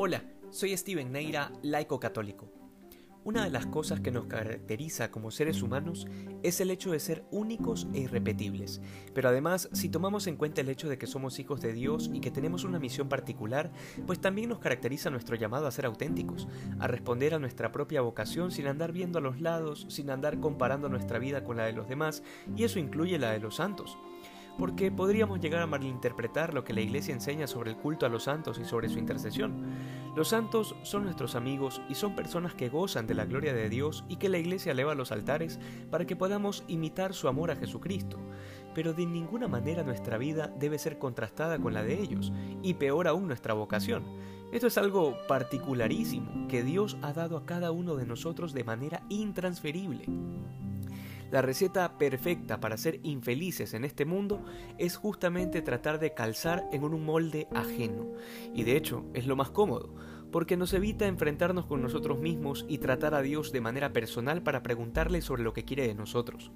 Hola, soy Steven Neira, laico católico. Una de las cosas que nos caracteriza como seres humanos es el hecho de ser únicos e irrepetibles. Pero además, si tomamos en cuenta el hecho de que somos hijos de Dios y que tenemos una misión particular, pues también nos caracteriza nuestro llamado a ser auténticos, a responder a nuestra propia vocación sin andar viendo a los lados, sin andar comparando nuestra vida con la de los demás, y eso incluye la de los santos porque podríamos llegar a malinterpretar lo que la Iglesia enseña sobre el culto a los santos y sobre su intercesión. Los santos son nuestros amigos y son personas que gozan de la gloria de Dios y que la Iglesia eleva a los altares para que podamos imitar su amor a Jesucristo. Pero de ninguna manera nuestra vida debe ser contrastada con la de ellos, y peor aún nuestra vocación. Esto es algo particularísimo que Dios ha dado a cada uno de nosotros de manera intransferible. La receta perfecta para ser infelices en este mundo es justamente tratar de calzar en un molde ajeno. Y de hecho es lo más cómodo, porque nos evita enfrentarnos con nosotros mismos y tratar a Dios de manera personal para preguntarle sobre lo que quiere de nosotros.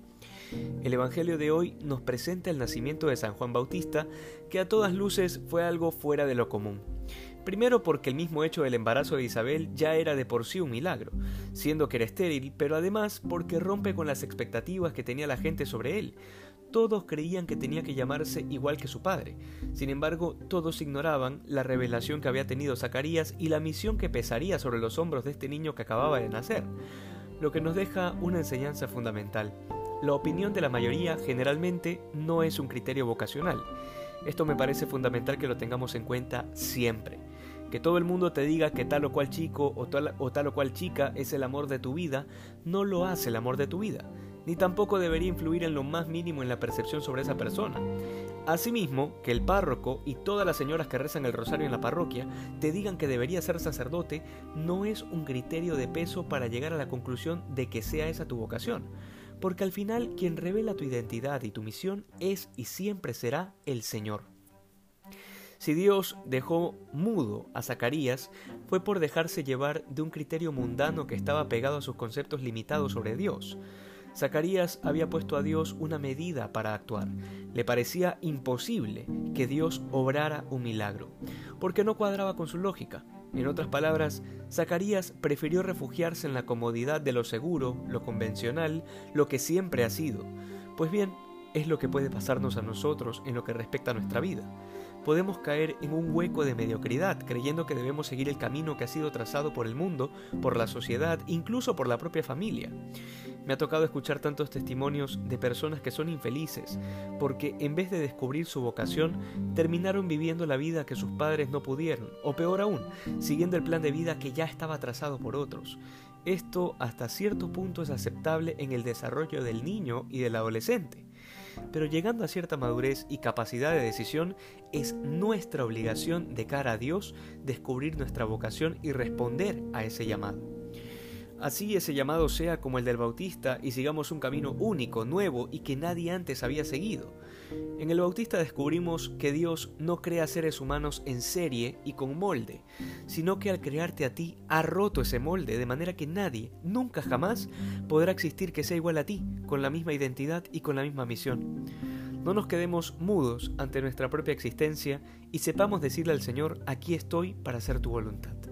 El Evangelio de hoy nos presenta el nacimiento de San Juan Bautista, que a todas luces fue algo fuera de lo común. Primero porque el mismo hecho del embarazo de Isabel ya era de por sí un milagro, siendo que era estéril, pero además porque rompe con las expectativas que tenía la gente sobre él. Todos creían que tenía que llamarse igual que su padre. Sin embargo, todos ignoraban la revelación que había tenido Zacarías y la misión que pesaría sobre los hombros de este niño que acababa de nacer, lo que nos deja una enseñanza fundamental. La opinión de la mayoría generalmente no es un criterio vocacional. Esto me parece fundamental que lo tengamos en cuenta siempre. Que todo el mundo te diga que tal o cual chico o tal, o cual chica es el amor de tu vida, no lo hace el amor de tu vida, ni tampoco debería influir en lo más mínimo en la percepción sobre esa persona. Asimismo, que el párroco y todas las señoras que rezan el rosario en la parroquia te digan que debería ser sacerdote no es un criterio de peso para llegar a la conclusión de que sea esa tu vocación porque al final quien revela tu identidad y tu misión es y siempre será el Señor. Si Dios dejó mudo a Zacarías, fue por dejarse llevar de un criterio mundano que estaba pegado a sus conceptos limitados sobre Dios. Zacarías había puesto a Dios una medida para actuar. Le parecía imposible que Dios obrara un milagro, porque no cuadraba con su lógica. En otras palabras, Zacarías prefirió refugiarse en la comodidad de lo seguro, lo convencional, lo que siempre ha sido. Pues bien, es lo que puede pasarnos a nosotros en lo que respecta a nuestra vida podemos caer en un hueco de mediocridad, creyendo que debemos seguir el camino que ha sido trazado por el mundo, por la sociedad, incluso por la propia familia. Me ha tocado escuchar tantos testimonios de personas que son infelices, porque en vez de descubrir su vocación, terminaron viviendo la vida que sus padres no pudieron, o peor aún, siguiendo el plan de vida que ya estaba trazado por otros. Esto hasta cierto punto es aceptable en el desarrollo del niño y del adolescente pero llegando a cierta madurez y capacidad de decisión, es nuestra obligación de cara a Dios descubrir nuestra vocación y responder a ese llamado. Así ese llamado sea como el del Bautista y sigamos un camino único, nuevo y que nadie antes había seguido. En el Bautista descubrimos que Dios no crea seres humanos en serie y con molde, sino que al crearte a ti ha roto ese molde de manera que nadie, nunca jamás, podrá existir que sea igual a ti, con la misma identidad y con la misma misión. No nos quedemos mudos ante nuestra propia existencia y sepamos decirle al Señor, aquí estoy para hacer tu voluntad.